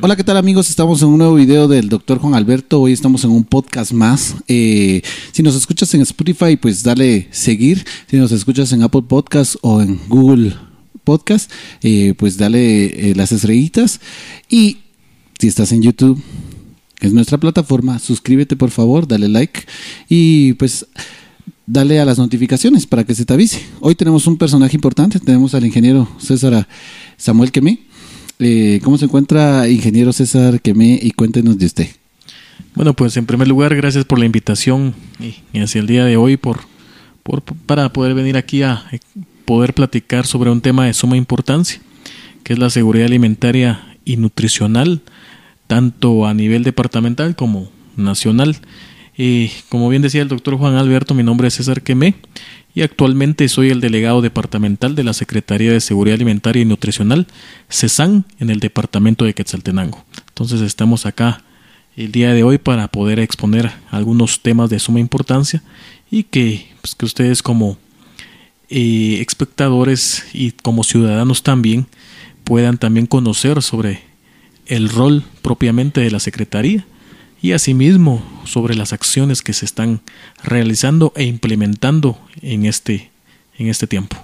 Hola, ¿qué tal amigos? Estamos en un nuevo video del doctor Juan Alberto. Hoy estamos en un podcast más. Eh, si nos escuchas en Spotify, pues dale seguir. Si nos escuchas en Apple Podcast o en Google Podcast, eh, pues dale eh, las estrellitas. Y si estás en YouTube, es nuestra plataforma, suscríbete por favor, dale like y pues dale a las notificaciones para que se te avise. Hoy tenemos un personaje importante, tenemos al ingeniero César Samuel Quemé eh, ¿Cómo se encuentra, ingeniero César Quemé? Y cuéntenos de usted. Bueno, pues en primer lugar, gracias por la invitación y, hacia el día de hoy por, por, para poder venir aquí a eh, poder platicar sobre un tema de suma importancia, que es la seguridad alimentaria y nutricional, tanto a nivel departamental como nacional. Y como bien decía el doctor Juan Alberto, mi nombre es César Quemé y actualmente soy el delegado departamental de la Secretaría de Seguridad Alimentaria y Nutricional, CESAN, en el departamento de Quetzaltenango. Entonces estamos acá el día de hoy para poder exponer algunos temas de suma importancia y que, pues, que ustedes como eh, espectadores y como ciudadanos también puedan también conocer sobre el rol propiamente de la Secretaría y asimismo sobre las acciones que se están realizando e implementando en este, en este tiempo.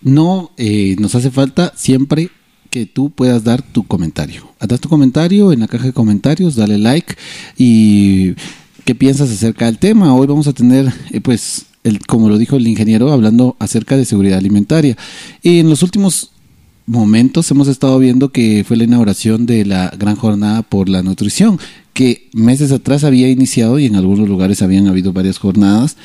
No eh, nos hace falta siempre que tú puedas dar tu comentario. Haz tu comentario en la caja de comentarios, dale like y qué piensas acerca del tema. Hoy vamos a tener, eh, pues, el, como lo dijo el ingeniero, hablando acerca de seguridad alimentaria. Y en los últimos momentos hemos estado viendo que fue la inauguración de la gran jornada por la nutrición, que meses atrás había iniciado y en algunos lugares habían habido varias jornadas,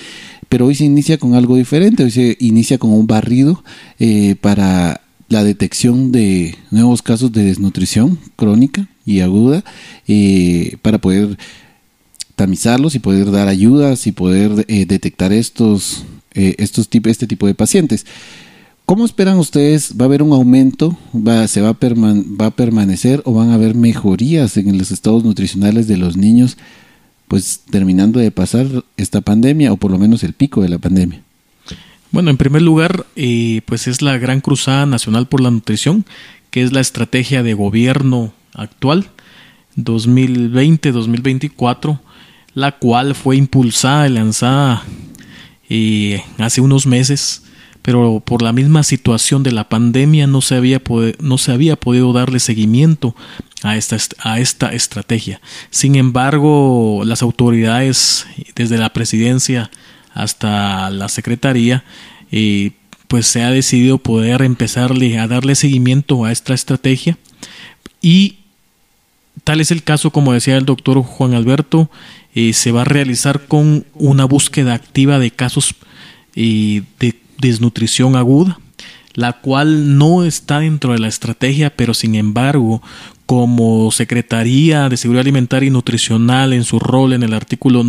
pero hoy se inicia con algo diferente, hoy se inicia con un barrido eh, para la detección de nuevos casos de desnutrición crónica y aguda, eh, para poder tamizarlos y poder dar ayudas y poder eh, detectar estos, estos este tipo de pacientes. ¿Cómo esperan ustedes? ¿Va a haber un aumento? ¿Va, ¿Se va a, va a permanecer o van a haber mejorías en los estados nutricionales de los niños? Pues terminando de pasar esta pandemia o por lo menos el pico de la pandemia. Bueno, en primer lugar, eh, pues es la Gran Cruzada Nacional por la Nutrición, que es la estrategia de gobierno actual 2020-2024, la cual fue impulsada y lanzada eh, hace unos meses pero por la misma situación de la pandemia no se había, no se había podido darle seguimiento a esta, a esta estrategia. Sin embargo, las autoridades, desde la presidencia hasta la secretaría, eh, pues se ha decidido poder empezarle a darle seguimiento a esta estrategia y tal es el caso, como decía el doctor Juan Alberto, eh, se va a realizar con una búsqueda activa de casos eh, de desnutrición aguda, la cual no está dentro de la estrategia, pero sin embargo, como Secretaría de Seguridad Alimentaria y Nutricional en su rol en el artículo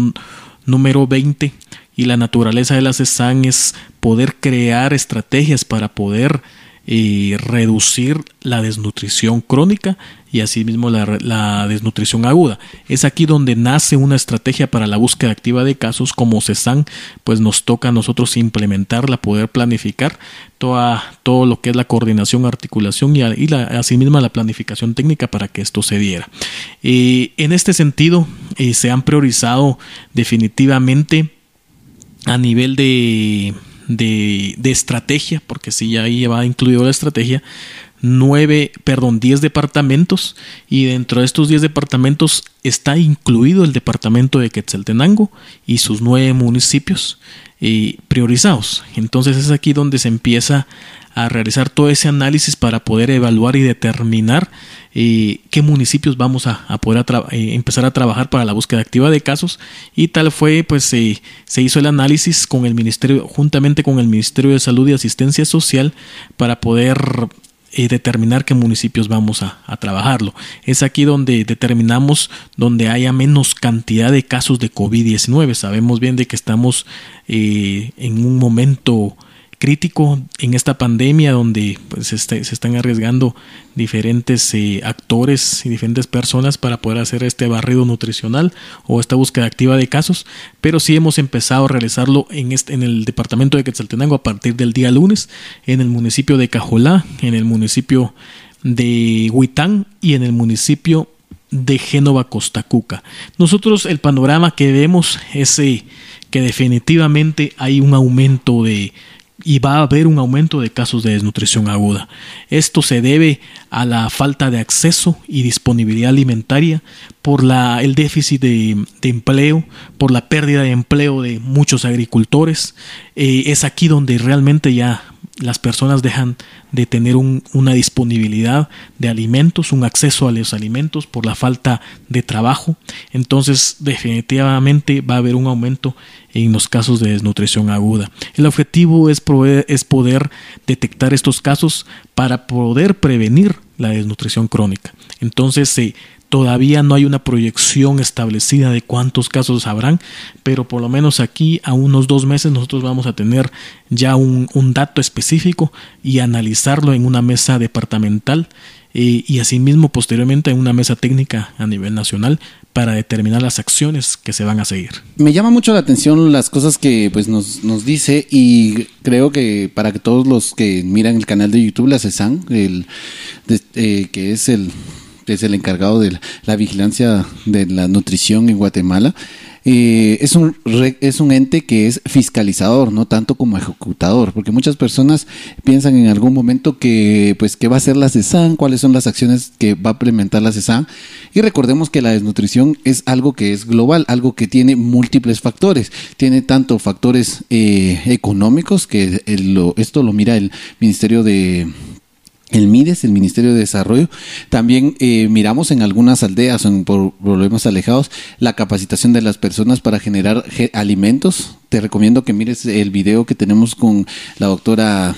número 20 y la naturaleza de la CESAN es poder crear estrategias para poder y reducir la desnutrición crónica y asimismo la, desnutrición aguda. Es aquí donde nace una estrategia para la búsqueda activa de casos como CESAN, pues nos toca a nosotros implementarla, poder planificar toda, todo lo que es la coordinación, articulación y, asimismo la planificación técnica para que esto se diera. En este sentido, eh, se han priorizado definitivamente a nivel de de, estrategia, porque si ya ahí va incluido la estrategia, nueve, perdón, diez departamentos y dentro de estos diez departamentos está incluido el departamento de Quetzaltenango y sus nueve municipios eh, priorizados. Entonces es aquí donde se empieza a realizar todo ese análisis para poder evaluar y determinar eh, qué municipios vamos a, poder eh, empezar a trabajar para la búsqueda activa de casos y tal fue pues se hizo el análisis con el ministerio juntamente con el ministerio de salud y asistencia social para poder eh, determinar qué municipios vamos a, trabajarlo. Es aquí donde determinamos donde haya menos cantidad de casos de COVID-19. Sabemos bien de que estamos en un momento crítico en esta pandemia donde pues, se, están arriesgando diferentes eh, actores y diferentes personas para poder hacer este barrido nutricional o esta búsqueda activa de casos, pero sí hemos empezado a realizarlo en, este, en el departamento de Quetzaltenango a partir del día lunes, en el municipio de Cajolá, en el municipio de Huitán y en el municipio de Génova, Costa Cuca. Nosotros el panorama que vemos es eh, que definitivamente hay un aumento de y va a haber un aumento de casos de desnutrición aguda. Esto se debe a la falta de acceso y disponibilidad alimentaria por la, el déficit de, empleo, por la pérdida de empleo de muchos agricultores. Eh, es aquí donde realmente ya las personas dejan de tener una disponibilidad de alimentos, un acceso a los alimentos por la falta de trabajo. Entonces definitivamente va a haber un aumento en los casos de desnutrición aguda. El objetivo es, es poder detectar estos casos para poder prevenir la desnutrición crónica. Entonces, eh, Todavía no hay una proyección establecida de cuántos casos habrán, pero por lo menos aquí a unos dos meses nosotros vamos a tener ya un, dato específico y analizarlo en una mesa departamental eh, y asimismo posteriormente en una mesa técnica a nivel nacional para determinar las acciones que se van a seguir. Me llama mucho la atención las cosas que pues nos, nos dice y creo que para que todos los que miran el canal de YouTube, la CESAN, el, eh, que es el es el encargado de la, vigilancia de la nutrición en Guatemala, eh, es, un, es un ente que es fiscalizador, no tanto como ejecutador, porque muchas personas piensan en algún momento que, pues, ¿qué va a hacer la CESAN? ¿Cuáles son las acciones que va a implementar la CESAN? Y recordemos que la desnutrición es algo que es global, algo que tiene múltiples factores. Tiene tanto factores eh, económicos, que esto lo mira el Ministerio de el MIDES, el Ministerio de Desarrollo. También eh, miramos en algunas aldeas o en problemas alejados la capacitación de las personas para generar alimentos. Te recomiendo que mires el video que tenemos con la doctora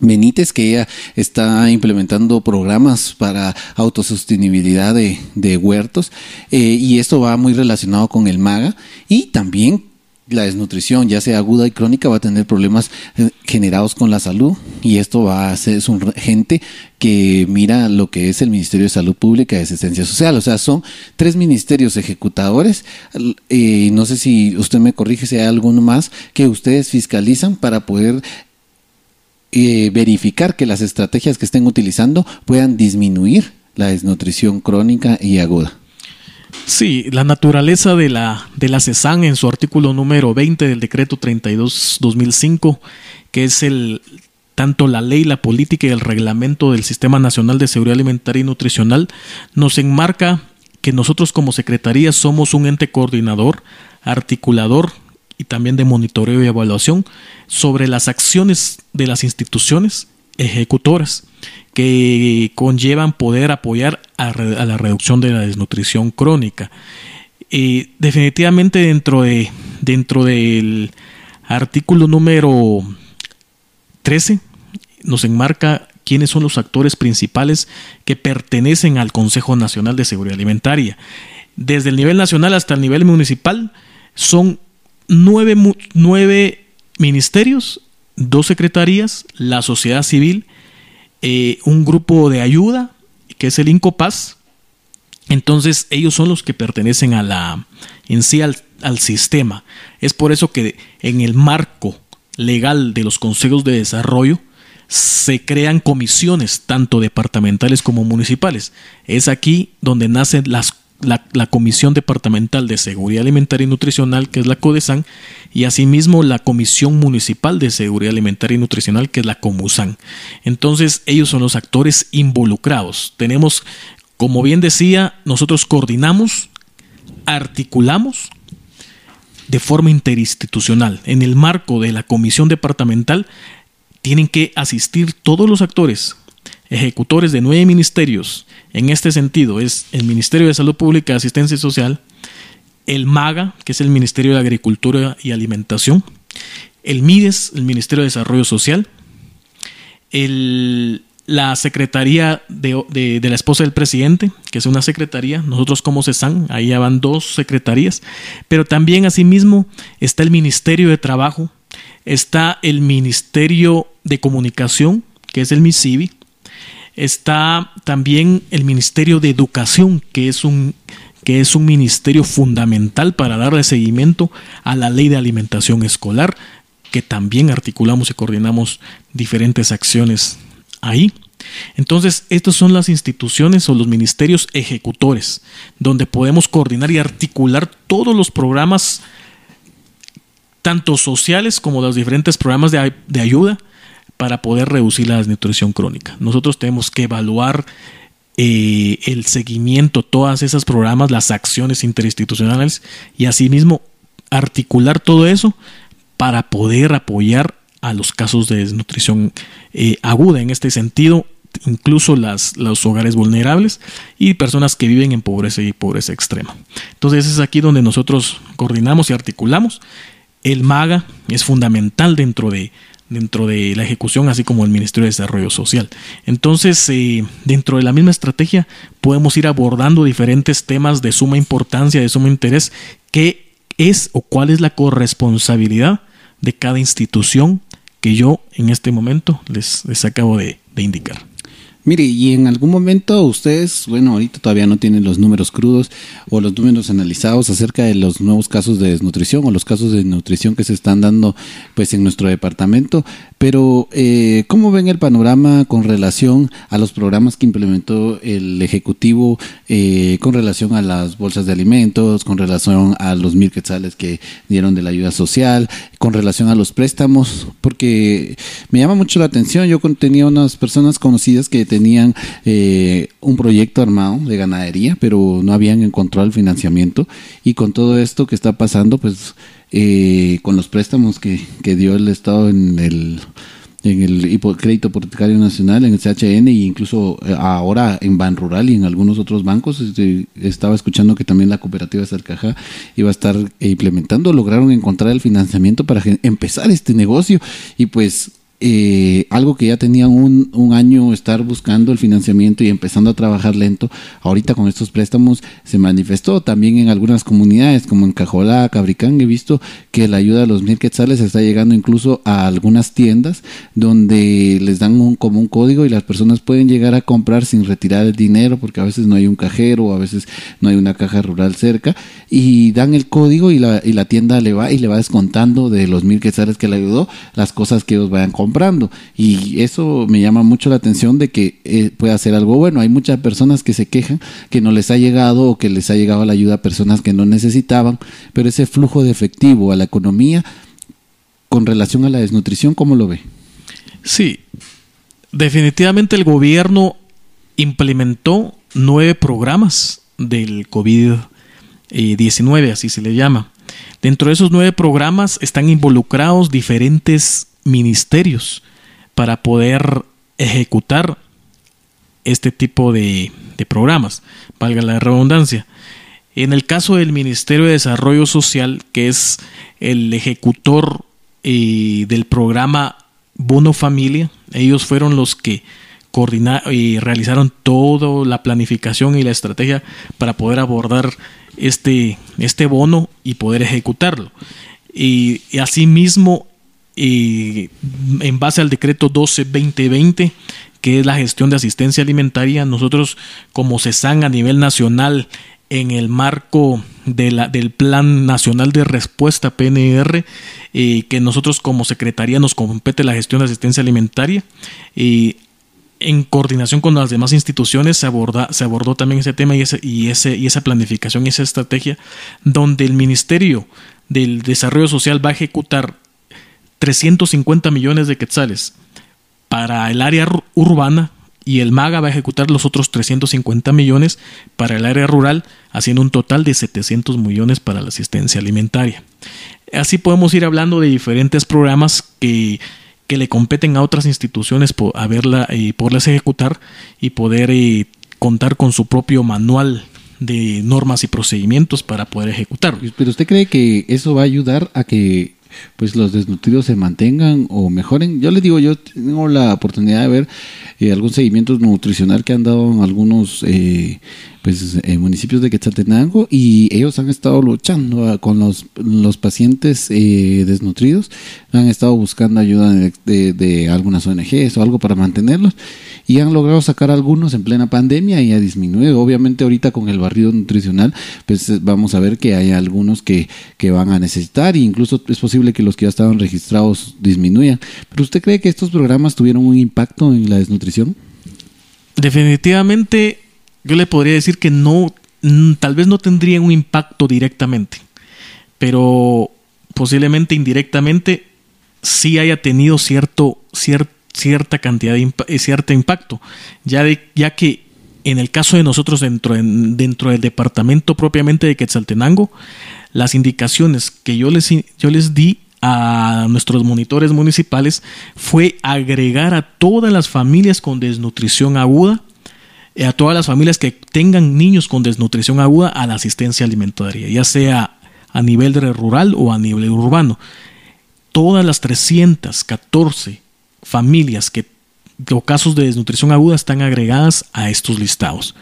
Benítez, que ella está implementando programas para autosostenibilidad de, huertos eh, y esto va muy relacionado con el MAGA y también la desnutrición, ya sea aguda y crónica, va a tener problemas eh, generados con la salud y esto va a ser un gente que mira lo que es el Ministerio de Salud Pública y Asistencia Social. O sea, son tres ministerios ejecutadores. Eh, no sé si usted me corrige si hay alguno más que ustedes fiscalizan para poder eh, verificar que las estrategias que estén utilizando puedan disminuir la desnutrición crónica y aguda. Sí, la naturaleza de la, de la CESAN en su artículo número 20 del decreto 32-2005, que es el tanto la ley, la política y el reglamento del Sistema Nacional de Seguridad Alimentaria y Nutricional, nos enmarca que nosotros como Secretaría somos un ente coordinador, articulador y también de monitoreo y evaluación sobre las acciones de las instituciones ejecutoras que conllevan poder apoyar a, la reducción de la desnutrición crónica. y definitivamente dentro, de, dentro del artículo número 13 nos enmarca quiénes son los actores principales que pertenecen al Consejo Nacional de Seguridad Alimentaria. Desde el nivel nacional hasta el nivel municipal son nueve, nueve ministerios, dos secretarías, la sociedad civil, eh, un grupo de ayuda, que es el Incopaz. Entonces ellos son los que pertenecen a la, en sí al, al sistema. Es por eso que en el marco legal de los consejos de desarrollo se crean comisiones tanto departamentales como municipales. Es aquí donde nacen las la, Comisión Departamental de Seguridad Alimentaria y Nutricional, que es la CODESAN, y asimismo la Comisión Municipal de Seguridad Alimentaria y Nutricional, que es la COMUSAN. Entonces, ellos son los actores involucrados. Tenemos, como bien decía, nosotros coordinamos, articulamos de forma interinstitucional. En el marco de la Comisión Departamental, tienen que asistir todos los actores, ejecutores de nueve ministerios. En este sentido es el Ministerio de Salud Pública y Asistencia Social, el MAGA, que es el Ministerio de Agricultura y Alimentación, el MIDES, el Ministerio de Desarrollo Social, la Secretaría de, la Esposa del Presidente, que es una secretaría, nosotros como CESAN, ahí ya van dos secretarías, pero también asimismo está el Ministerio de Trabajo, está el Ministerio de Comunicación, que es el MISIBI, Está también el Ministerio de Educación, que es un que es un ministerio fundamental para darle seguimiento a la ley de alimentación escolar, que también articulamos y coordinamos diferentes acciones ahí. Entonces, estas son las instituciones o los ministerios ejecutores, donde podemos coordinar y articular todos los programas, tanto sociales como los diferentes programas de, de ayuda, para poder reducir la desnutrición crónica. Nosotros tenemos que evaluar eh, el seguimiento, todas esas programas, las acciones interinstitucionales y asimismo articular todo eso para poder apoyar a los casos de desnutrición eh, aguda. En este sentido, incluso las, los hogares vulnerables y personas que viven en pobreza y pobreza extrema. Entonces es aquí donde nosotros coordinamos y articulamos. El MAGA es fundamental dentro de, dentro de la ejecución, así como el Ministerio de Desarrollo Social. Entonces, eh, dentro de la misma estrategia, podemos ir abordando diferentes temas de suma importancia, de suma interés, qué es o cuál es la corresponsabilidad de cada institución que yo en este momento les, les acabo de indicar. Mire, y en algún momento ustedes, bueno, ahorita todavía no tienen los números crudos o los números analizados acerca de los nuevos casos de desnutrición o los casos de desnutrición que se están dando pues en nuestro departamento, pero eh, ¿cómo ven el panorama con relación a los programas que implementó el Ejecutivo eh, con relación a las bolsas de alimentos, con relación a los mil quetzales que dieron de la ayuda social, con relación a los préstamos? Porque me llama mucho la atención, yo tenía unas personas conocidas que tenían eh, un proyecto armado de ganadería, pero no habían encontrado el financiamiento. Y con todo esto que está pasando, pues eh, con los préstamos que, dio el Estado en el en el crédito hipotecario nacional, en el CHN e incluso eh, ahora en Ban Rural y en algunos otros bancos. Este, estaba escuchando que también la cooperativa Salcaja iba a estar implementando, lograron encontrar el financiamiento para empezar este negocio y pues eh, algo que ya tenía un, un, año estar buscando el financiamiento y empezando a trabajar lento, ahorita con estos préstamos se manifestó también en algunas comunidades como en Cajolá, Cabricán, he visto que la ayuda de los mil quetzales está llegando incluso a algunas tiendas donde les dan un, como un código y las personas pueden llegar a comprar sin retirar el dinero porque a veces no hay un cajero o a veces no hay una caja rural cerca y dan el código y la, y la tienda le va y le va descontando de los mil quetzales que le ayudó las cosas que ellos vayan comprando comprando. Y eso me llama mucho la atención de que eh, pueda ser algo bueno. Hay muchas personas que se quejan que no les ha llegado o que les ha llegado la ayuda a personas que no necesitaban, pero ese flujo de efectivo a la economía con relación a la desnutrición, ¿cómo lo ve? Sí, definitivamente el gobierno implementó nueve programas del COVID-19, así se le llama. Dentro de esos nueve programas están involucrados diferentes ministerios para poder ejecutar este tipo de, programas, valga la redundancia. En el caso del Ministerio de Desarrollo Social, que es el ejecutor eh, del programa Bono Familia, ellos fueron los que coordinaron y realizaron toda la planificación y la estrategia para poder abordar este, este bono y poder ejecutarlo. Y, y asimismo y en base al decreto 12-2020, que es la gestión de asistencia alimentaria, nosotros como CESAN a nivel nacional en el marco de la, del Plan Nacional de Respuesta PNR, y que nosotros como Secretaría nos compete la gestión de asistencia alimentaria. Y en coordinación con las demás instituciones se, aborda, se abordó también ese tema y, ese, y, ese, y esa planificación esa estrategia donde el Ministerio del Desarrollo Social va a ejecutar 350 millones de quetzales para el área urbana y el MAGA va a ejecutar los otros 350 millones para el área rural, haciendo un total de 700 millones para la asistencia alimentaria. Así podemos ir hablando de diferentes programas que, que le competen a otras instituciones por haberla y poderlas ejecutar y poder eh, contar con su propio manual de normas y procedimientos para poder ejecutar. Pero usted cree que eso va a ayudar a que pues los desnutridos se mantengan o mejoren. Yo les digo, yo tengo la oportunidad de ver eh, algún seguimiento nutricional que han dado en algunos eh, pues en municipios de Quetzaltenango y ellos han estado luchando ah, con los, los pacientes eh, desnutridos, han estado buscando ayuda de, de, algunas ONGs o algo para mantenerlos y han logrado sacar algunos en plena pandemia y ha disminuido. Obviamente ahorita con el barrido nutricional, pues eh, vamos a ver que hay algunos que, que van a necesitar e incluso es posible que los que ya estaban registrados disminuyan. ¿Pero usted cree que estos programas tuvieron un impacto en la desnutrición? Definitivamente, yo le podría decir que no, tal vez no tendría un impacto directamente, pero posiblemente indirectamente sí haya tenido cierto, cierta cantidad de eh, cierto impacto, ya, de, ya que en el caso de nosotros dentro, dentro del departamento propiamente de Quetzaltenango, las indicaciones que yo les, yo les di a nuestros monitores municipales fue agregar a todas las familias con desnutrición aguda, a todas las familias que tengan niños con desnutrición aguda a la asistencia alimentaria, ya sea a nivel rural o a nivel urbano. Todas las 314 familias que o casos de desnutrición aguda están agregadas a estos listados.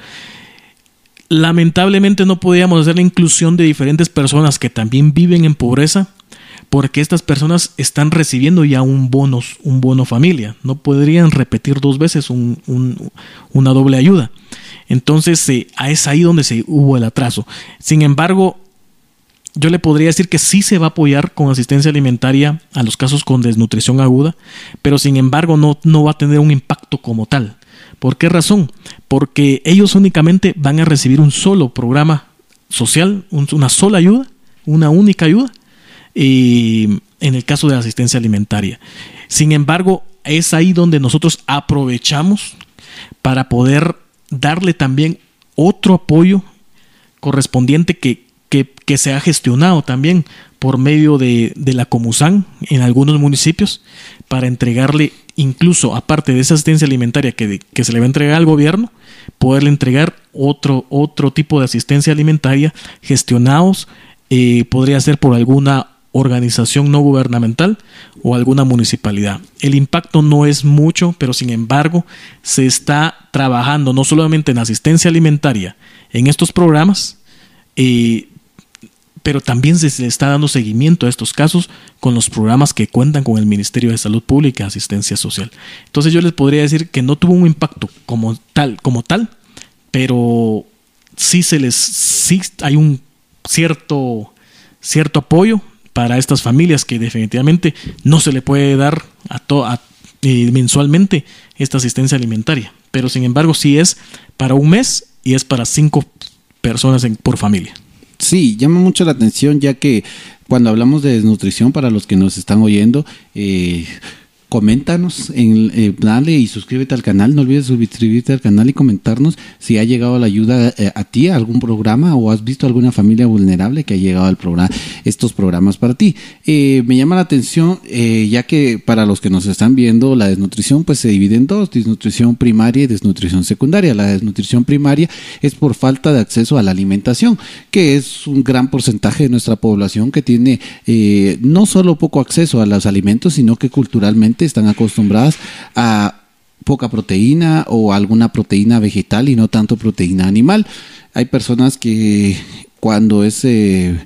Lamentablemente no podíamos hacer la inclusión de diferentes personas que también viven en pobreza porque estas personas están recibiendo ya un bono, un bono familia. No podrían repetir dos veces una doble ayuda. Entonces, eh, es ahí donde se hubo el atraso. Sin embargo, yo le podría decir que sí se va a apoyar con asistencia alimentaria a los casos con desnutrición aguda, pero sin embargo no, no va a tener un impacto como tal. ¿Por qué razón? Porque ellos únicamente van a recibir un solo programa social, una sola ayuda, una única ayuda, en el caso de la asistencia alimentaria. Sin embargo, es ahí donde nosotros aprovechamos para poder darle también otro apoyo correspondiente que, que, se ha gestionado también por medio de, la Comusan en algunos municipios para entregarle incluso aparte de esa asistencia alimentaria que, que, se le va a entregar al gobierno, poderle entregar otro, otro tipo de asistencia alimentaria gestionados, eh, podría ser por alguna organización no gubernamental o alguna municipalidad. El impacto no es mucho, pero sin embargo se está trabajando no solamente en asistencia alimentaria en estos programas, eh, pero también se está dando seguimiento a estos casos con los programas que cuentan con el Ministerio de Salud Pública Asistencia Social. Entonces yo les podría decir que no tuvo un impacto como tal, como tal, pero sí se les hay un cierto cierto apoyo para estas familias que definitivamente no se le puede dar a, eh, mensualmente esta asistencia alimentaria. Pero sin embargo sí es para un mes y es para cinco personas por familia. Sí, llama mucho la atención ya que cuando hablamos de desnutrición, para los que nos están oyendo, eh, coméntanos, en, eh, dale y suscríbete al canal, no olvides suscribirte al canal y comentarnos si ha llegado la ayuda eh, a ti, a algún programa o has visto alguna familia vulnerable que ha llegado al programa, estos programas para ti. Eh, me llama la atención, ya que para los que nos están viendo, la desnutrición pues se divide en dos, desnutrición primaria y desnutrición secundaria. La desnutrición primaria es por falta de acceso a la alimentación, que es un gran porcentaje de nuestra población que tiene no solo poco acceso a los alimentos, sino que culturalmente están acostumbradas a poca proteína o alguna proteína vegetal y no tanto proteína animal. Hay personas que cuando es eh,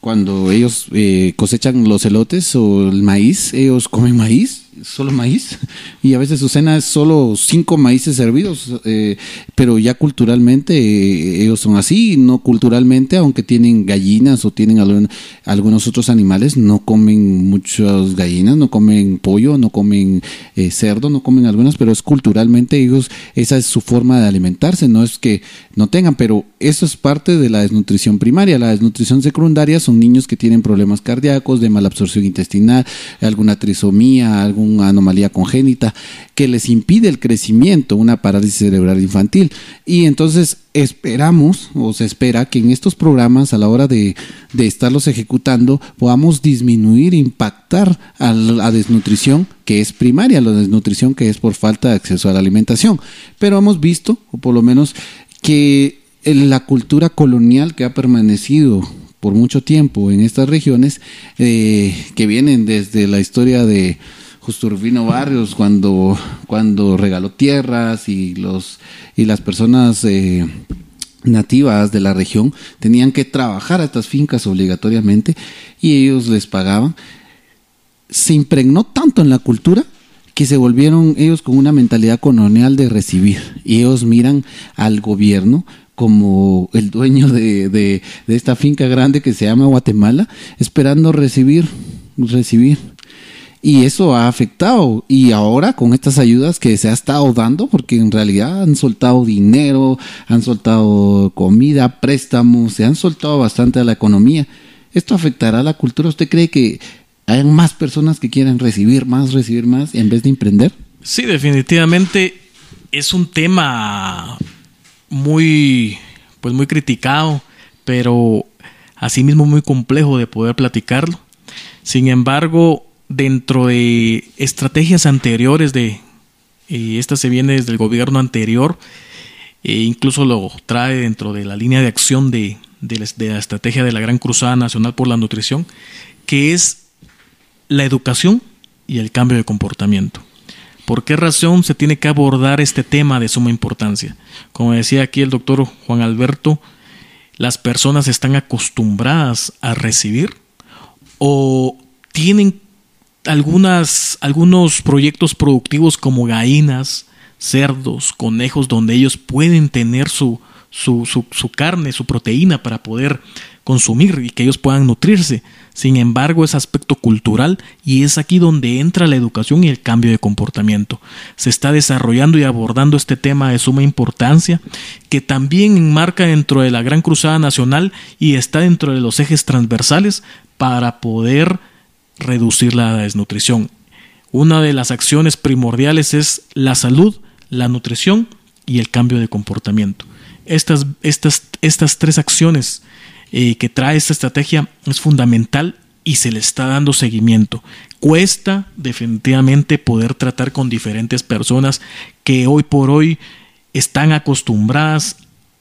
cuando ellos eh, cosechan los elotes o el maíz, ellos comen maíz solo maíz y a veces su cena es solo cinco maíces servidos, eh, pero ya culturalmente eh, ellos son así, no culturalmente, aunque tienen gallinas o tienen algunos otros animales, no comen muchas gallinas, no comen pollo, no comen eh, cerdo, no comen algunas, pero es culturalmente ellos, esa es su forma de alimentarse, no es que no tengan, pero eso es parte de la desnutrición primaria. La desnutrición secundaria son niños que tienen problemas cardíacos, de mala absorción intestinal, alguna trisomía, algún una anomalía congénita que les impide el crecimiento, una parálisis cerebral infantil. Y entonces esperamos o se espera que en estos programas a la hora de, estarlos ejecutando podamos disminuir, impactar a la desnutrición que es primaria, la desnutrición que es por falta de acceso a la alimentación. Pero hemos visto, o por lo menos, que la cultura colonial que ha permanecido por mucho tiempo en estas regiones, eh, que vienen desde la historia de, Justurbino Barrios cuando, cuando regaló tierras y, los, y las personas eh, nativas de la región tenían que trabajar a estas fincas obligatoriamente y ellos les pagaban. Se impregnó tanto en la cultura que se volvieron ellos con una mentalidad colonial de recibir y ellos miran al gobierno como el dueño de, de, de esta finca grande que se llama Guatemala, esperando recibir, recibir Y eso ha afectado. Y ahora con estas ayudas que se ha estado dando, porque en realidad han soltado dinero, han soltado comida, préstamos, se han soltado bastante a la economía. ¿Esto afectará a la cultura? ¿Usted cree que hay más personas que quieren recibir más, recibir más, en vez de emprender? Sí, definitivamente es un tema muy, pues muy criticado, pero asimismo muy complejo de poder platicarlo. Sin embargo, dentro de estrategias anteriores de eh, esta se viene desde el gobierno anterior e incluso lo trae dentro de la línea de acción de, de, la estrategia de la Gran Cruzada Nacional por la Nutrición, que es la educación y el cambio de comportamiento. ¿Por qué razón se tiene que abordar este tema de suma importancia? Como decía aquí el doctor Juan Alberto, las personas están acostumbradas a recibir o tienen algunas, algunos proyectos productivos como gallinas, cerdos, conejos, donde ellos pueden tener su, su, su, carne, su proteína para poder consumir y que ellos puedan nutrirse. Sin embargo, es aspecto cultural y es aquí donde entra la educación y el cambio de comportamiento. Se está desarrollando y abordando este tema de suma importancia que también enmarca dentro de la Gran Cruzada Nacional y está dentro de los ejes transversales para poder reducir la desnutrición. Una de las acciones primordiales es la salud, la nutrición y el cambio de comportamiento. Estas, estas, estas tres acciones eh, que trae esta estrategia es fundamental y se le está dando seguimiento. Cuesta definitivamente poder tratar con diferentes personas que hoy por hoy están acostumbradas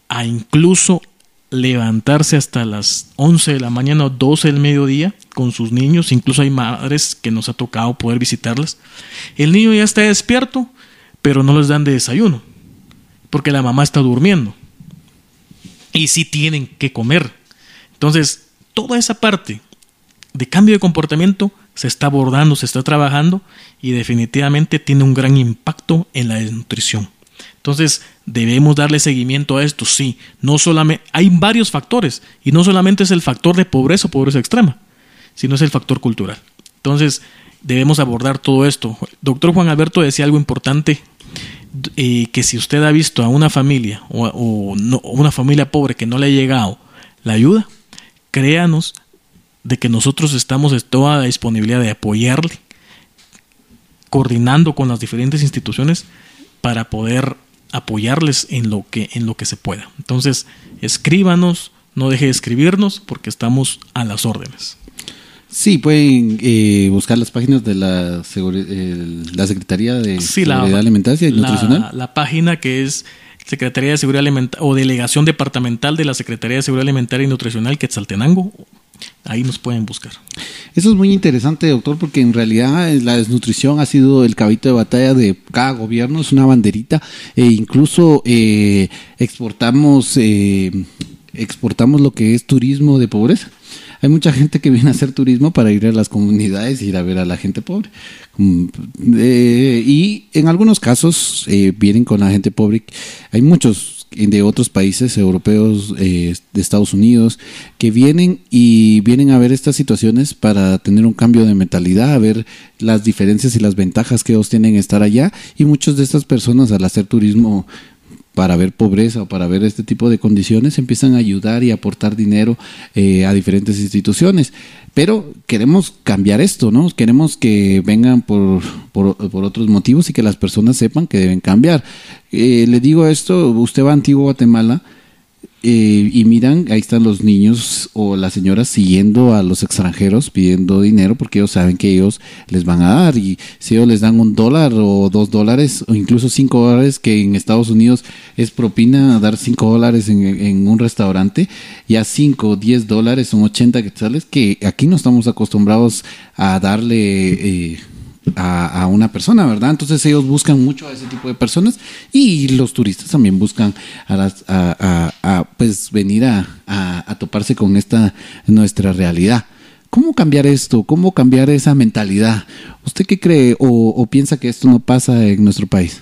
a incluso levantarse hasta las 11 de la mañana o 12 del mediodía con sus niños, incluso hay madres que nos ha tocado poder visitarlas. El niño ya está despierto, pero no les dan de desayuno, porque la mamá está durmiendo. Y sí tienen que comer. Entonces, toda esa parte de cambio de comportamiento se está abordando, se está trabajando y definitivamente tiene un gran impacto en la desnutrición. Entonces, debemos darle seguimiento a esto, sí. No solamente, hay varios factores y no solamente es el factor de pobreza o pobreza extrema, sino es el factor cultural. Entonces, debemos abordar todo esto. Doctor Juan Alberto decía algo importante, eh, que si usted ha visto a una familia o, una familia pobre que no le ha llegado la ayuda, créanos de que nosotros estamos en toda la disponibilidad de apoyarle, coordinando con las diferentes instituciones para poder apoyarles en lo que, en lo que se pueda. Entonces, escríbanos, no deje de escribirnos porque estamos a las órdenes. Sí, pueden eh, buscar las páginas de la, la Secretaría de Seguridad Alimentaria y Nutricional. La página que es Secretaría de Seguridad Alimentaria o Delegación Departamental de la Secretaría de Seguridad Alimentaria y Nutricional Quetzaltenango. Ahí nos pueden buscar. Eso es muy interesante, doctor, porque en realidad la desnutrición ha sido el cabito de batalla de cada gobierno, es una banderita, e incluso eh, exportamos, eh, exportamos lo que es turismo de pobreza hay mucha gente que viene a hacer turismo para ir a las comunidades ir a ver a la gente pobre. Mm, eh, y en algunos casos eh, vienen con la gente pobre. Hay muchos de otros países europeos, eh, de Estados Unidos, que vienen y vienen a ver estas situaciones para tener un cambio de mentalidad, a ver las diferencias y las ventajas que ellos tienen estar allá. Y muchas de estas personas al hacer turismo para ver pobreza o para ver este tipo de condiciones, empiezan a ayudar y aportar dinero eh, a diferentes instituciones. Pero queremos cambiar esto, ¿no? Queremos que vengan por, por, otros motivos y que las personas sepan que deben cambiar. Eh, le digo esto, usted va a Antiguo Guatemala eh, y miran, ahí están los niños o las señoras siguiendo a los extranjeros pidiendo dinero porque ellos saben que ellos les van a dar. Y si ellos les dan un dólar o dos dólares o incluso cinco dólares que en Estados Unidos es propina dar cinco dólares en, un restaurante ya cinco diez dólares son ochenta quetzales que aquí no estamos acostumbrados a darle eh, a, una persona, ¿verdad? Entonces ellos buscan mucho a ese tipo de personas y los turistas también buscan a, las, a, pues venir a, toparse con esta nuestra realidad. ¿Cómo cambiar esto? ¿Cómo cambiar esa mentalidad? ¿Usted qué cree o, piensa que esto no pasa en nuestro país?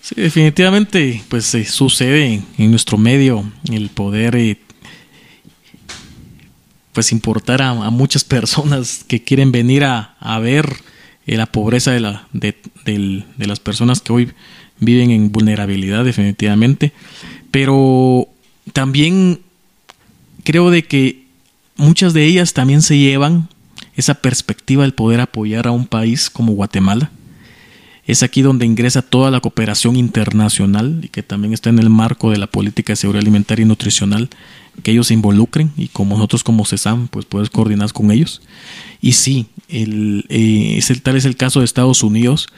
Sí, definitivamente, pues sucede en, nuestro medio el poder eh, pues importar a, muchas personas que quieren venir a, ver la pobreza de, la, de, de las personas que hoy viven en vulnerabilidad definitivamente. Pero también creo de que muchas de ellas también se llevan esa perspectiva del poder apoyar a un país como Guatemala. Es aquí donde ingresa toda la cooperación internacional y que también está en el marco de la política de seguridad alimentaria y nutricional, que ellos se involucren y como nosotros como CESAM, pues puedes coordinar con ellos. Y sí, el, eh, el, tal es el caso de Estados Unidos,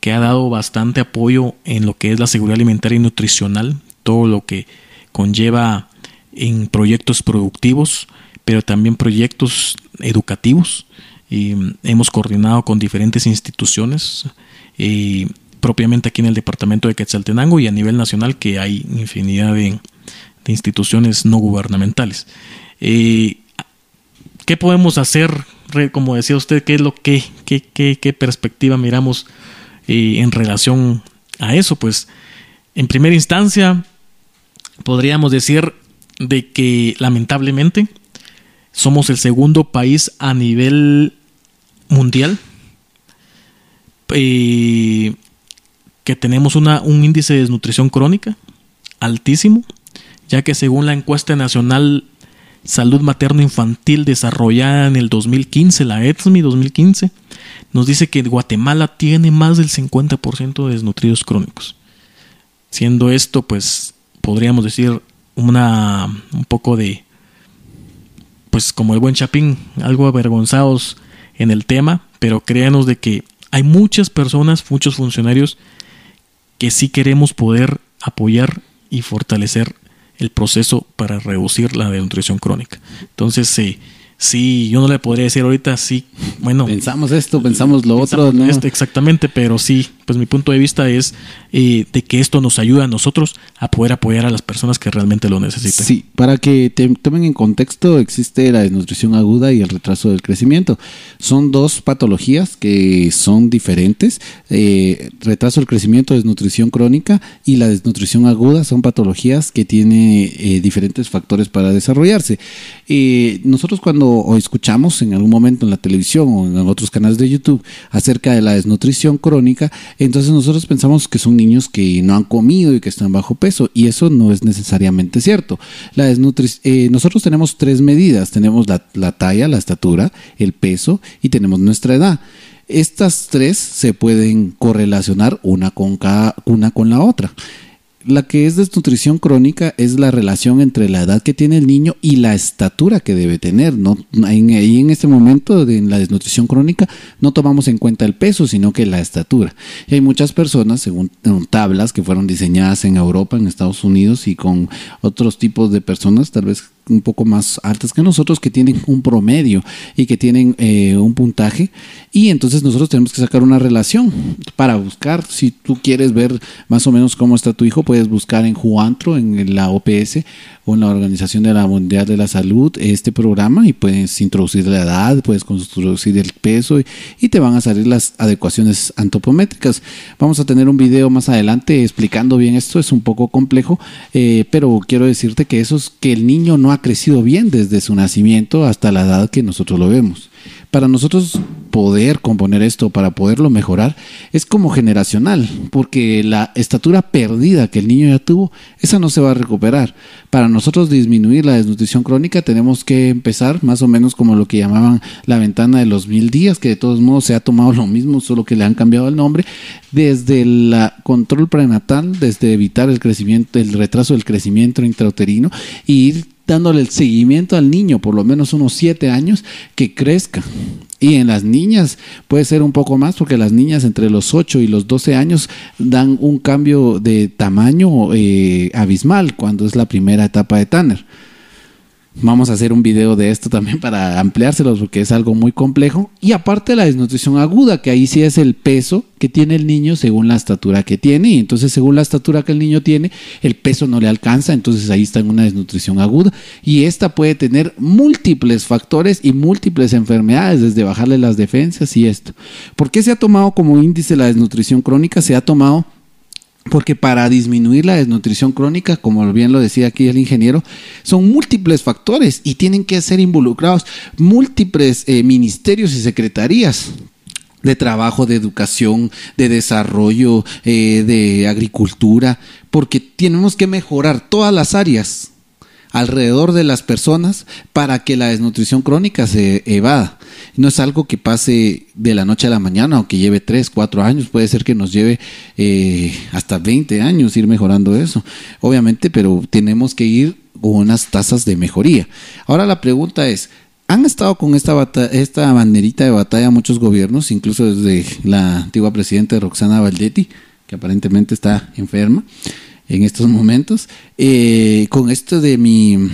que ha dado bastante apoyo en lo que es la seguridad alimentaria y nutricional, todo lo que conlleva en proyectos productivos, pero también proyectos educativos. Y hemos coordinado con diferentes instituciones, propiamente aquí en el departamento de Quetzaltenango y a nivel nacional, que hay infinidad de, instituciones no gubernamentales. ¿Qué podemos hacer? Como decía usted, ¿qué es lo que, qué, qué, qué perspectiva miramos eh, en relación a eso? Pues, en primera instancia, podríamos decir de que lamentablemente somos el segundo país a nivel mundial eh, que tenemos una, un índice de desnutrición crónica altísimo, ya que según la encuesta nacional Salud Materno-Infantil desarrollada en el 2015, la ETSMI 2015, nos dice que Guatemala tiene más del 50% de desnutridos crónicos. Siendo esto, pues, podríamos decir una un poco de pues como el buen Chapín, algo avergonzados en el tema, pero créanos de que hay muchas personas, muchos funcionarios que sí queremos poder apoyar y fortalecer el proceso para reducir la desnutrición crónica. Entonces, eh, sí, yo no le podría decir ahorita, sí, bueno. Pensamos esto, pensamos lo otro, ¿no? exactamente, pero sí, pues mi punto de vista es eh, de que esto nos ayuda a nosotros a poder apoyar a las personas que realmente lo necesitan. Sí, para que te tomen en contexto, existe la desnutrición aguda y el retraso del crecimiento. Son dos patologías que son diferentes. Eh, retraso del crecimiento, desnutrición crónica y la desnutrición aguda son patologías que tienen eh, diferentes factores para desarrollarse. nosotros cuando o escuchamos en algún momento en la televisión o en otros canales de YouTube acerca de la desnutrición crónica, entonces nosotros pensamos que son niños que no han comido y que están bajo peso y eso no es necesariamente cierto. La eh, nosotros tenemos tres medidas, tenemos la, talla, la estatura, el peso y tenemos nuestra edad. Estas tres se pueden correlacionar una con, cada, una con la otra la que es desnutrición crónica es la relación entre la edad que tiene el niño y la estatura que debe tener. ¿no? En, en este momento de la desnutrición crónica no tomamos en cuenta el peso, sino que la estatura. Y hay muchas personas, según tablas que fueron diseñadas en Europa, en Estados Unidos y con otros tipos de personas, tal vez un poco más altas que nosotros, que tienen un promedio y que tienen eh, un puntaje. Y entonces nosotros tenemos que sacar una relación para buscar, si tú quieres ver más o menos cómo está tu hijo, puedes buscar en Juantro, en la OPS en la Organización de la Mundial de la Salud este programa y puedes introducir la edad, puedes introducir el peso y, te van a salir las adecuaciones antropométricas. Vamos a tener un video más adelante explicando bien esto, es un poco complejo, eh, pero quiero decirte que eso es que el niño no ha crecido bien desde su nacimiento hasta la edad que nosotros lo vemos. Para nosotros poder componer esto, para poderlo mejorar, es como generacional, porque la estatura perdida que el niño ya tuvo, esa no se va a recuperar. Para nosotros disminuir la desnutrición crónica tenemos que empezar más o menos como lo que llamaban la ventana de los mil días, que de todos modos se ha tomado lo mismo, solo que le han cambiado el nombre, desde el control prenatal, desde evitar el crecimiento, el retraso del crecimiento intrauterino y ir dándole el seguimiento al niño, por lo menos unos siete años, que crezca. Y en las niñas puede ser un poco más, porque las niñas entre los 8 y los 12 años dan un cambio de tamaño eh, abismal cuando es la primera etapa de Tanner. Vamos a hacer un video de esto también para ampliárselos porque es algo muy complejo. Y aparte la desnutrición aguda, que ahí sí es el peso que tiene el niño según la estatura que tiene. Y entonces según la estatura que el niño tiene, el peso no le alcanza. Entonces ahí está en una desnutrición aguda. Y esta puede tener múltiples factores y múltiples enfermedades, desde bajarle las defensas y esto. ¿Por qué se ha tomado como índice la desnutrición crónica? Se ha tomado Porque para disminuir la desnutrición crónica, como bien lo decía aquí el ingeniero, son múltiples factores y tienen que ser involucrados múltiples eh, ministerios y secretarías de trabajo, de educación, de desarrollo, eh, de agricultura, porque tenemos que mejorar todas las áreas alrededor de las personas para que la desnutrición crónica se evada. No es algo que pase de la noche a la mañana o que lleve 3, 4 años, puede ser que nos lleve eh, hasta 20 años ir mejorando eso, obviamente, pero tenemos que ir con unas tasas de mejoría. Ahora la pregunta es, han estado con esta, esta banderita de batalla muchos gobiernos, incluso desde la antigua presidenta Roxana Valdetti, que aparentemente está enferma en estos momentos, eh, con esto de mi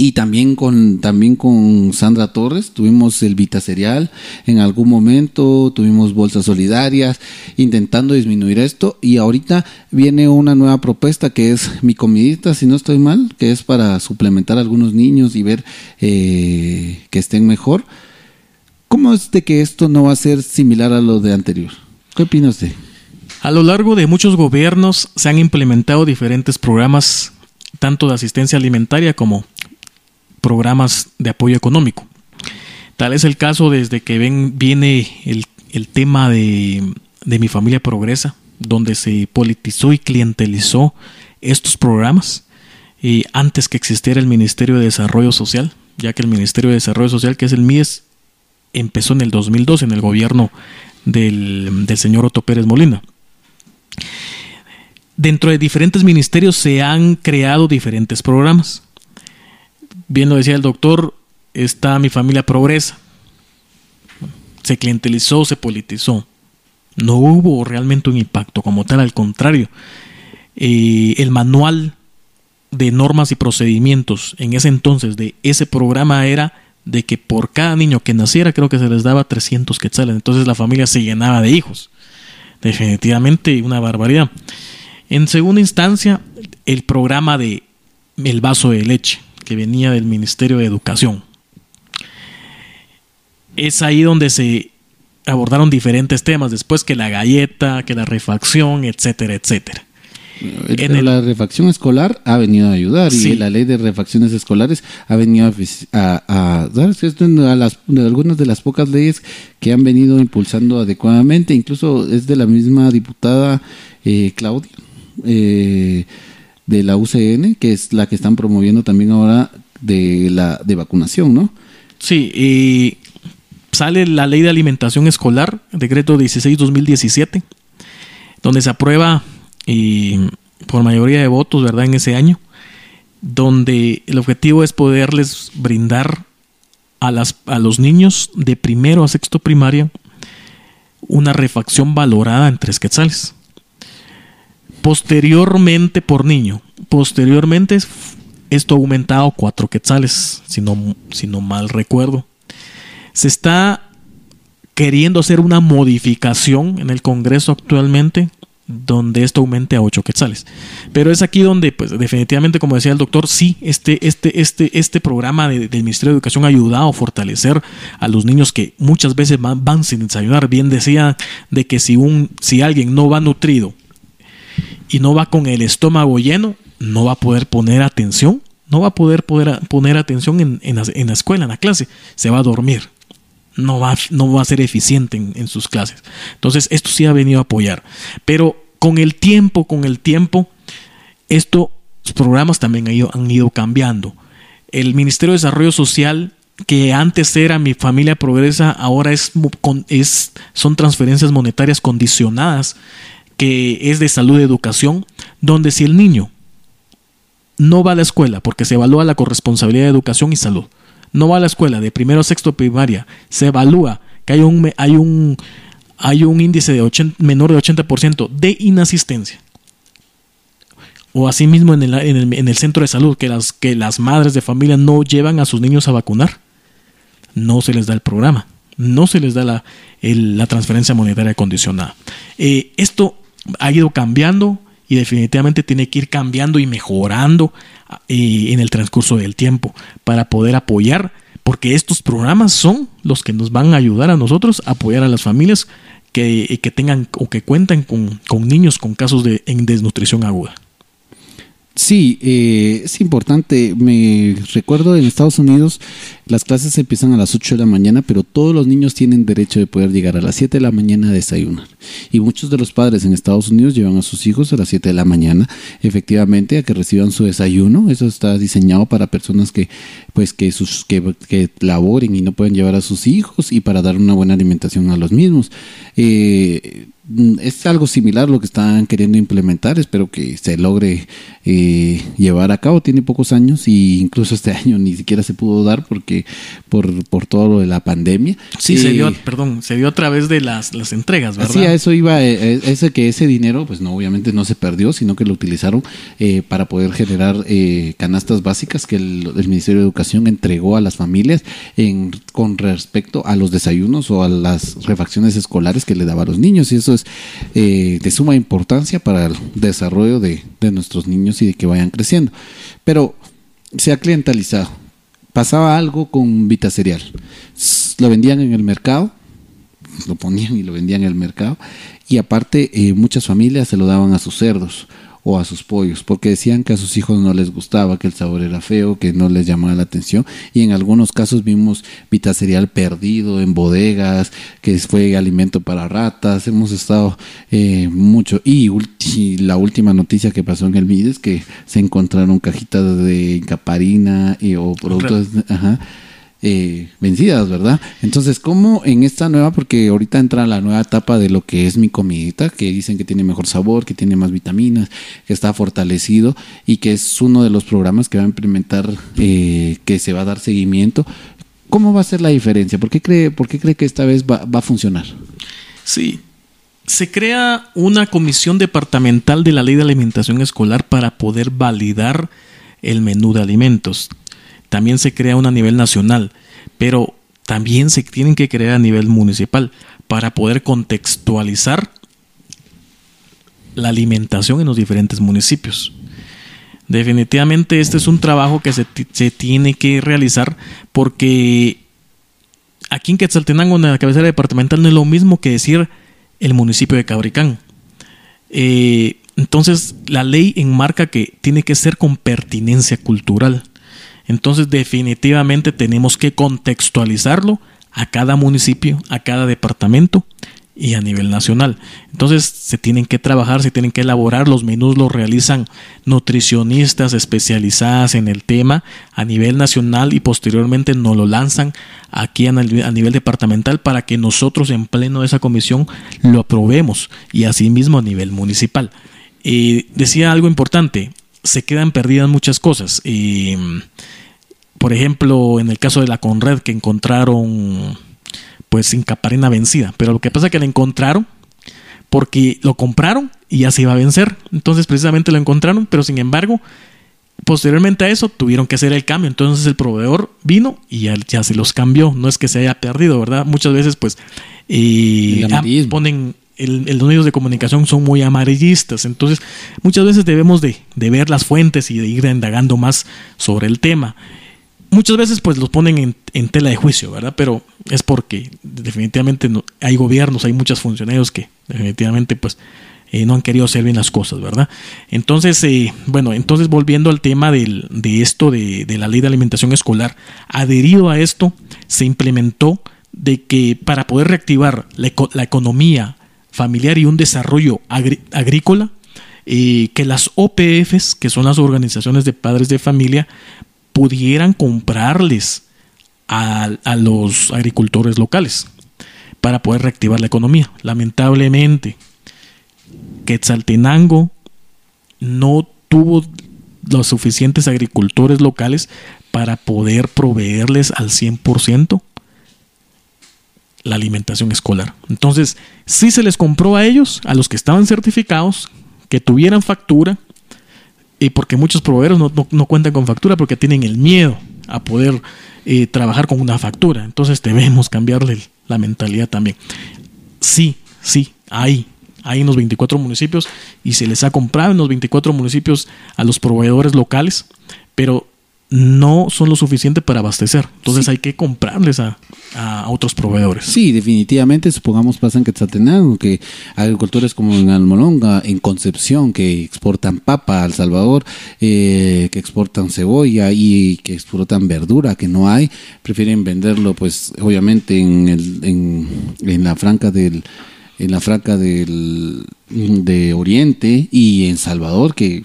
y también con también con Sandra Torres. Tuvimos el Vita Cereal en algún momento tuvimos bolsas solidarias intentando disminuir esto y ahorita viene una nueva propuesta que es mi comidita si no estoy mal que es para suplementar a algunos niños y ver eh, que estén mejor. Cómo es de que esto no va a ser similar a lo de anterior qué opina usted a lo largo de muchos gobiernos se han implementado diferentes programas, tanto de asistencia alimentaria como programas de apoyo económico. Tal es el caso desde que viene el, tema de, mi familia progresa, donde se politizó y clientelizó estos programas y antes que existiera el Ministerio de Desarrollo Social, ya que el Ministerio de Desarrollo Social, que es el MIES, empezó en el 2002 en el gobierno del, del señor Otto Pérez Molina. Dentro de diferentes ministerios se han creado diferentes programas. Bien lo decía el doctor, está mi familia progresa. Se clientelizó, se politizó. No hubo realmente un impacto como tal, al contrario. Eh, el manual de normas y procedimientos en ese entonces de ese programa era de que por cada niño que naciera creo que se les daba 300 quetzales. Entonces la familia se llenaba de hijos definitivamente una barbaridad. En segunda instancia, el programa de El vaso de leche, que venía del Ministerio de Educación. Es ahí donde se abordaron diferentes temas, después que la galleta, que la refacción, etcétera, etcétera. En la refacción escolar ha venido a ayudar y la ley de refacciones escolares ha venido a, a, a, las, de algunas de las pocas leyes que han venido impulsando adecuadamente, incluso es de la misma diputada eh, Claudia eh, de la UCN, que es la que están promoviendo también ahora de la de vacunación, ¿no? Sí, y sale la ley de alimentación escolar, decreto 16-2017, donde se aprueba y por mayoría de votos, ¿verdad? En ese año, donde el objetivo es poderles brindar a, las, a los niños de primero a sexto primaria una refacción valorada en tres quetzales. Posteriormente por niño, posteriormente esto ha aumentado a cuatro quetzales, si no, mal recuerdo. Se está queriendo hacer una modificación en el Congreso actualmente donde esto aumente a 8 quetzales. Pero es aquí donde, pues definitivamente, como decía el doctor, sí, este, este, este, este programa del Ministerio de Educación ha ayudado a fortalecer a los niños que muchas veces van, sin desayunar. Bien decía de que si, un, si alguien no va nutrido y no va con el estómago lleno, no va a poder poner atención, no va a poder, poner atención en, en, la, escuela, en la clase, se va a dormir no va, no va a ser eficiente en, sus clases. Entonces, esto sí ha venido a apoyar. Pero con el tiempo, con el tiempo, estos programas también han ido, cambiando. El Ministerio de Desarrollo Social que antes era mi familia progresa, ahora es, son transferencias monetarias condicionadas, que es de salud y educación, donde si el niño no va a la escuela porque se evalúa la corresponsabilidad de educación y salud, no va a la escuela de primero a sexto primaria, se evalúa que hay un, hay un, hay un índice de menor de 80% de inasistencia. O asimismo en el, en, el, en el centro de salud, que las, que las madres de familia no llevan a sus niños a vacunar. No se les da el programa, no se les da la, la transferencia monetaria condicionada. Eh, esto ha ido cambiando y definitivamente tiene que ir cambiando y mejorando eh, en el transcurso del tiempo para poder apoyar, porque estos programas son los que nos van a ayudar a nosotros a apoyar a las familias que, que tengan o que cuentan con, con niños con casos de en desnutrición aguda. Sí, eh, es importante. Me recuerdo en Estados Unidos las clases empiezan a las 8 de la mañana, pero todos los niños tienen derecho de poder llegar a las 7 de la mañana a desayunar. Y muchos de los padres en Estados Unidos llevan a sus hijos a las 7 de la mañana, efectivamente, a que reciban su desayuno. Eso está diseñado para personas que, pues, que, sus, que, que laboren y no pueden llevar a sus hijos y para dar una buena alimentación a los mismos. Eh, es algo similar lo que están queriendo implementar. Espero que se logre eh, llevar a cabo. Tiene pocos años y incluso este año ni siquiera se pudo dar porque por, por todo lo de la pandemia. Sí, se dio, eh, perdón, se dio a través de las, las entregas, ¿verdad? Sí, a eso iba, eh, ese que ese dinero, pues no, obviamente no se perdió, sino que lo utilizaron para poder generar canastas básicas que el, el, Ministerio de Educación entregó a las familias en, con respecto a los desayunos o a las refacciones escolares que le daba a los niños. Y eso es eh, de suma importancia para el desarrollo de, nuestros niños y de que vayan creciendo. Pero se ha clientalizado. Pasaba algo con Vita Cereal. Lo vendían en el mercado, lo ponían y lo vendían en el mercado. Y aparte, eh, muchas familias se lo daban a sus cerdos o a sus pollos, porque decían que a sus hijos no les gustaba, que el sabor era feo, que no les llamaba la atención, y en algunos casos vimos cereal perdido en bodegas, que fue alimento para ratas, hemos estado eh, mucho, y, la última noticia que pasó en el MIDES que se encontraron cajitas de incaparina y, o productos, ajá, eh, vencidas, ¿verdad? Entonces, ¿cómo en esta nueva, porque ahorita entra la nueva etapa de lo que es mi comidita, que dicen que tiene mejor sabor, que tiene más vitaminas, que está fortalecido y que es uno de los programas que va a implementar, eh, que se va a dar seguimiento. ¿Cómo va a ser la diferencia? ¿Por qué cree, por qué cree que esta vez va, va a funcionar? Sí, se crea una comisión departamental de la ley de alimentación escolar para poder validar el menú de alimentos también se crea una a nivel nacional, pero también se tienen que crear a nivel municipal para poder contextualizar la alimentación en los diferentes municipios. Definitivamente este es un trabajo que se, tiene que realizar porque aquí en Quetzaltenango, en la cabecera departamental, no es lo mismo que decir el municipio de Cabricán. Eh, entonces, la ley enmarca que tiene que ser con pertinencia cultural. Entonces definitivamente tenemos que contextualizarlo a cada municipio, a cada departamento y a nivel nacional. Entonces se tienen que trabajar, se tienen que elaborar, los menús los realizan nutricionistas especializadas en el tema a nivel nacional y posteriormente nos lo lanzan aquí a nivel departamental para que nosotros en pleno de esa comisión lo aprobemos y asimismo a nivel municipal. Y decía algo importante, se quedan perdidas muchas cosas. Y por ejemplo, en el caso de la Conred que encontraron pues incaparina vencida, pero lo que pasa es que la encontraron porque lo compraron y ya se iba a vencer. Entonces precisamente lo encontraron, pero sin embargo, posteriormente a eso tuvieron que hacer el cambio. Entonces el proveedor vino y ya, se los cambió. No es que se haya perdido, ¿verdad? Muchas veces pues eh, ponen los medios de comunicación son muy amarillistas. Entonces, muchas veces debemos de, de, ver las fuentes y de ir indagando más sobre el tema muchas veces pues los ponen en, tela de juicio, ¿verdad? Pero es porque definitivamente no, hay gobiernos, hay muchos funcionarios que definitivamente pues eh, no han querido hacer bien las cosas, ¿verdad? Entonces, eh, bueno, entonces volviendo al tema del, de esto de, la ley de alimentación escolar, adherido a esto se implementó de que para poder reactivar la, la economía familiar y un desarrollo agrícola, eh, que las OPFs, que son las organizaciones de padres de familia, pudieran comprarles a, los agricultores locales para poder reactivar la economía. Lamentablemente, Quetzaltenango no tuvo los suficientes agricultores locales para poder proveerles al 100% la alimentación escolar. Entonces, sí se les compró a ellos, a los que estaban certificados, que tuvieran factura, y porque muchos proveedores no, cuentan con factura porque tienen el miedo a poder eh, trabajar con una factura. Entonces debemos cambiarle la mentalidad también. Sí, sí, hay, hay en los 24 municipios y se les ha comprado en los 24 municipios a los proveedores locales, pero no son lo suficiente para abastecer. Entonces hay que comprarles a, a, otros proveedores. Sí, definitivamente. Supongamos pasa en Quetzaltenango, que agricultores como en Almolonga, en Concepción, que exportan papa a El Salvador, eh, que exportan cebolla y que exportan verdura, que no hay, prefieren venderlo, pues, obviamente en, el, en, en la franca del en la franca del de Oriente y en Salvador que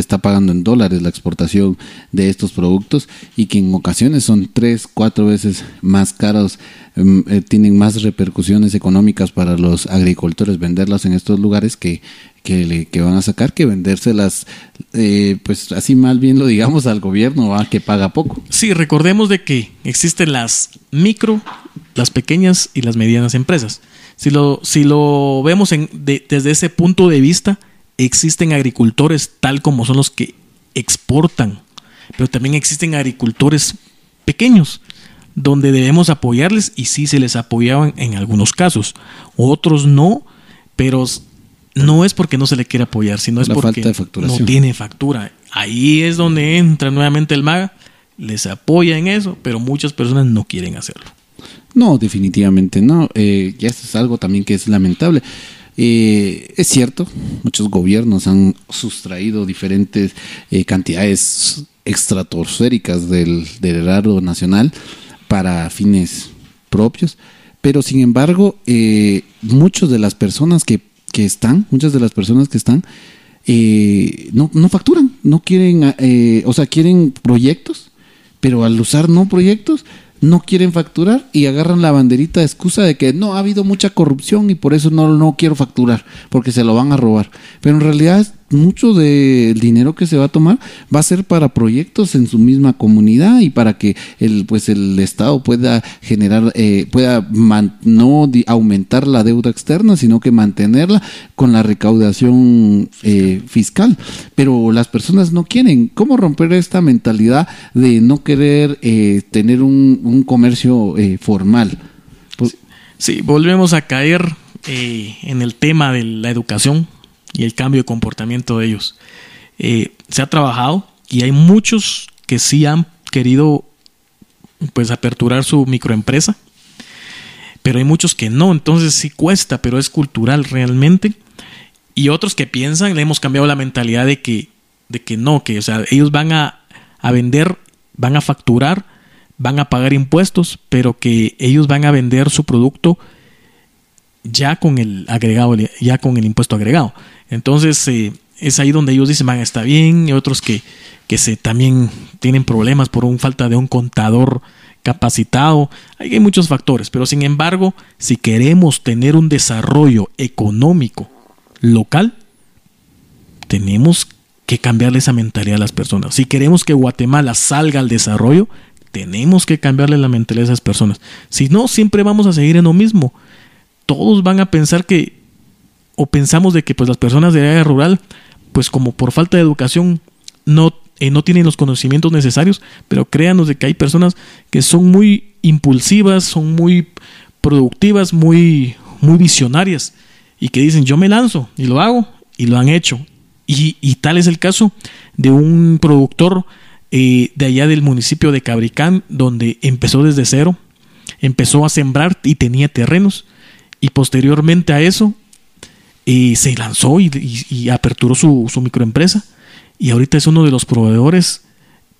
está pagando en dólares la exportación de estos productos y que en ocasiones son tres, cuatro veces más caros, mm, eh, tienen más repercusiones económicas para los agricultores venderlas en estos lugares que, que, que van a sacar que vendérselas, eh, pues así mal bien lo digamos al gobierno, que paga poco. Sí, recordemos de que existen las micro, las pequeñas y las medianas empresas. Si lo, si lo vemos en, desde ese punto de vista, existen agricultores tal como son los que exportan, pero también existen agricultores pequeños donde debemos apoyarles y sí se les apoyaban en algunos casos, otros no, pero no es porque no se le quiere apoyar, sino es porque no tiene factura. Ahí es donde entra nuevamente el MAGA, les apoya en eso, pero muchas personas no quieren hacerlo. No, definitivamente no. Eh, ya es algo también que es lamentable. Eh, es cierto, muchos gobiernos han sustraído diferentes eh, cantidades extratosféricas del, del erario nacional para fines propios, pero sin embargo, eh, muchas de las personas que, que, están, muchas de las personas que están, eh, no, no facturan, no quieren, o sea, quieren proyectos, pero al usar no proyectos, no quieren facturar y agarran la banderita de excusa de que no ha habido mucha corrupción y por eso no, no quiero facturar, porque se lo van a robar. Pero en realidad mucho del dinero que se va a tomar va a ser para proyectos en su misma comunidad y para que el pues el estado pueda generar eh, pueda no aumentar la deuda externa sino que mantenerla con la recaudación eh, fiscal. Pero las personas no quieren. Cómo romper esta mentalidad de no querer eh, tener un, un comercio formal pues, sí volvemos a caer en el tema de la educación y el cambio de comportamiento de ellos. Eh, se ha trabajado y hay muchos que sí han querido pues aperturar su microempresa, pero hay muchos que no, entonces sí cuesta, pero es cultural realmente. Y otros que piensan, le hemos cambiado la mentalidad de que, de que no, que o sea, ellos van a, a vender, van a facturar, van a pagar impuestos, pero que ellos van a vender su producto ya con el agregado, ya con el impuesto agregado. Entonces eh, es ahí donde ellos dicen, van, está bien, y otros que, que se, también tienen problemas por un falta de un contador capacitado. Hay muchos factores, pero sin embargo, si queremos tener un desarrollo económico local, tenemos que cambiarle esa mentalidad a las personas. Si queremos que Guatemala salga al desarrollo, tenemos que cambiarle la mentalidad a esas personas. Si no, siempre vamos a seguir en lo mismo. Todos van a pensar que o pensamos de que pues las personas de área rural, pues como por falta de educación no, eh, no tienen los conocimientos necesarios, pero créanos de que hay personas que son muy impulsivas, son muy productivas, muy, muy visionarias y que dicen yo me lanzo y lo hago y lo han hecho. Y, y tal es el caso de un productor eh, de allá del municipio de Cabricán, donde empezó desde cero, empezó a sembrar y tenía terrenos y posteriormente a eso y se lanzó y, aperturó su, su, microempresa y ahorita es uno de los proveedores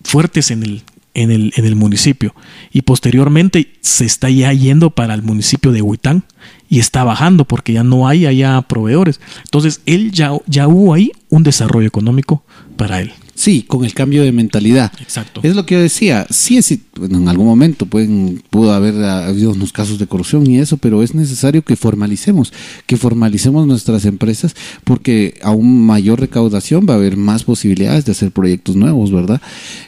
fuertes en el, en el, en el municipio y posteriormente se está ya yendo para el municipio de Huitán y está bajando porque ya no hay allá proveedores. Entonces él ya, ya hubo ahí un desarrollo económico para él. Sí, con el cambio de mentalidad. Exacto. Es lo que yo decía. Sí, es, en algún momento pueden, pudo haber habido unos casos de corrupción y eso, pero es necesario que formalicemos, que formalicemos nuestras empresas, porque a un mayor recaudación va a haber más posibilidades de hacer proyectos nuevos, ¿verdad?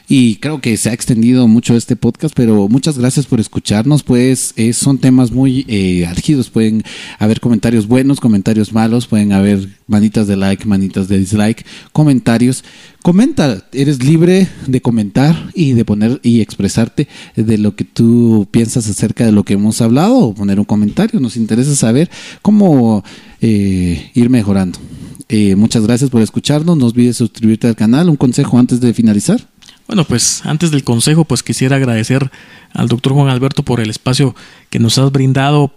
Y creo que se ha extendido mucho este podcast, pero muchas gracias por escucharnos. Pues eh, son temas muy eh. Pueden haber comentarios buenos, comentarios malos, pueden haber manitas de like, manitas de dislike, comentarios comenta, eres libre de comentar y de poner y expresarte de lo que tú piensas acerca de lo que hemos hablado o poner un comentario. Nos interesa saber cómo eh, ir mejorando. Eh, muchas gracias por escucharnos. No olvides suscribirte al canal. Un consejo antes de finalizar. Bueno, pues antes del consejo, pues quisiera agradecer al doctor Juan Alberto por el espacio que nos has brindado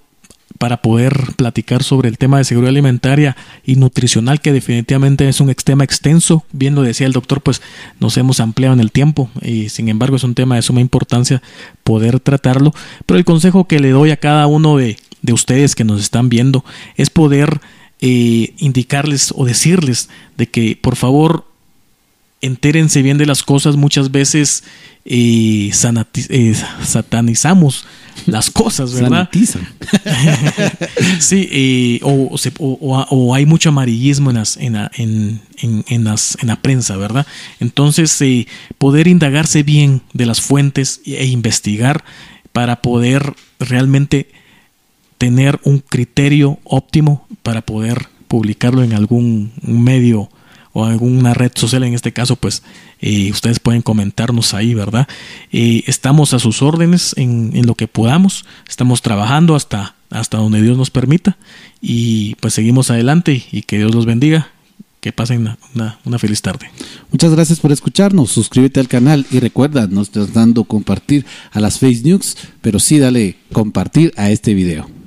para poder platicar sobre el tema de seguridad alimentaria y nutricional, que definitivamente es un tema extenso. Bien lo decía el doctor, pues nos hemos ampliado en el tiempo y sin embargo es un tema de suma importancia poder tratarlo. Pero el consejo que le doy a cada uno de, de ustedes que nos están viendo es poder eh, indicarles o decirles de que por favor entérense bien de las cosas. Muchas veces eh, eh, satanizamos las cosas, ¿verdad? sí, o, o, hay mucho amarillismo en, las, en, en, en, las, en la prensa, ¿verdad? Entonces, poder indagarse bien de las fuentes e investigar para poder realmente tener un criterio óptimo para poder publicarlo en algún medio o alguna red social, en este caso, pues eh, ustedes pueden comentarnos ahí, ¿verdad? Eh, estamos a sus órdenes en, lo que podamos, estamos trabajando hasta, hasta donde Dios nos permita y pues seguimos adelante y que Dios los bendiga. Que pasen una, una, feliz tarde. Muchas gracias por escucharnos. Suscríbete al canal y recuerda, no estás dando compartir a las Face News, pero sí dale compartir a este video.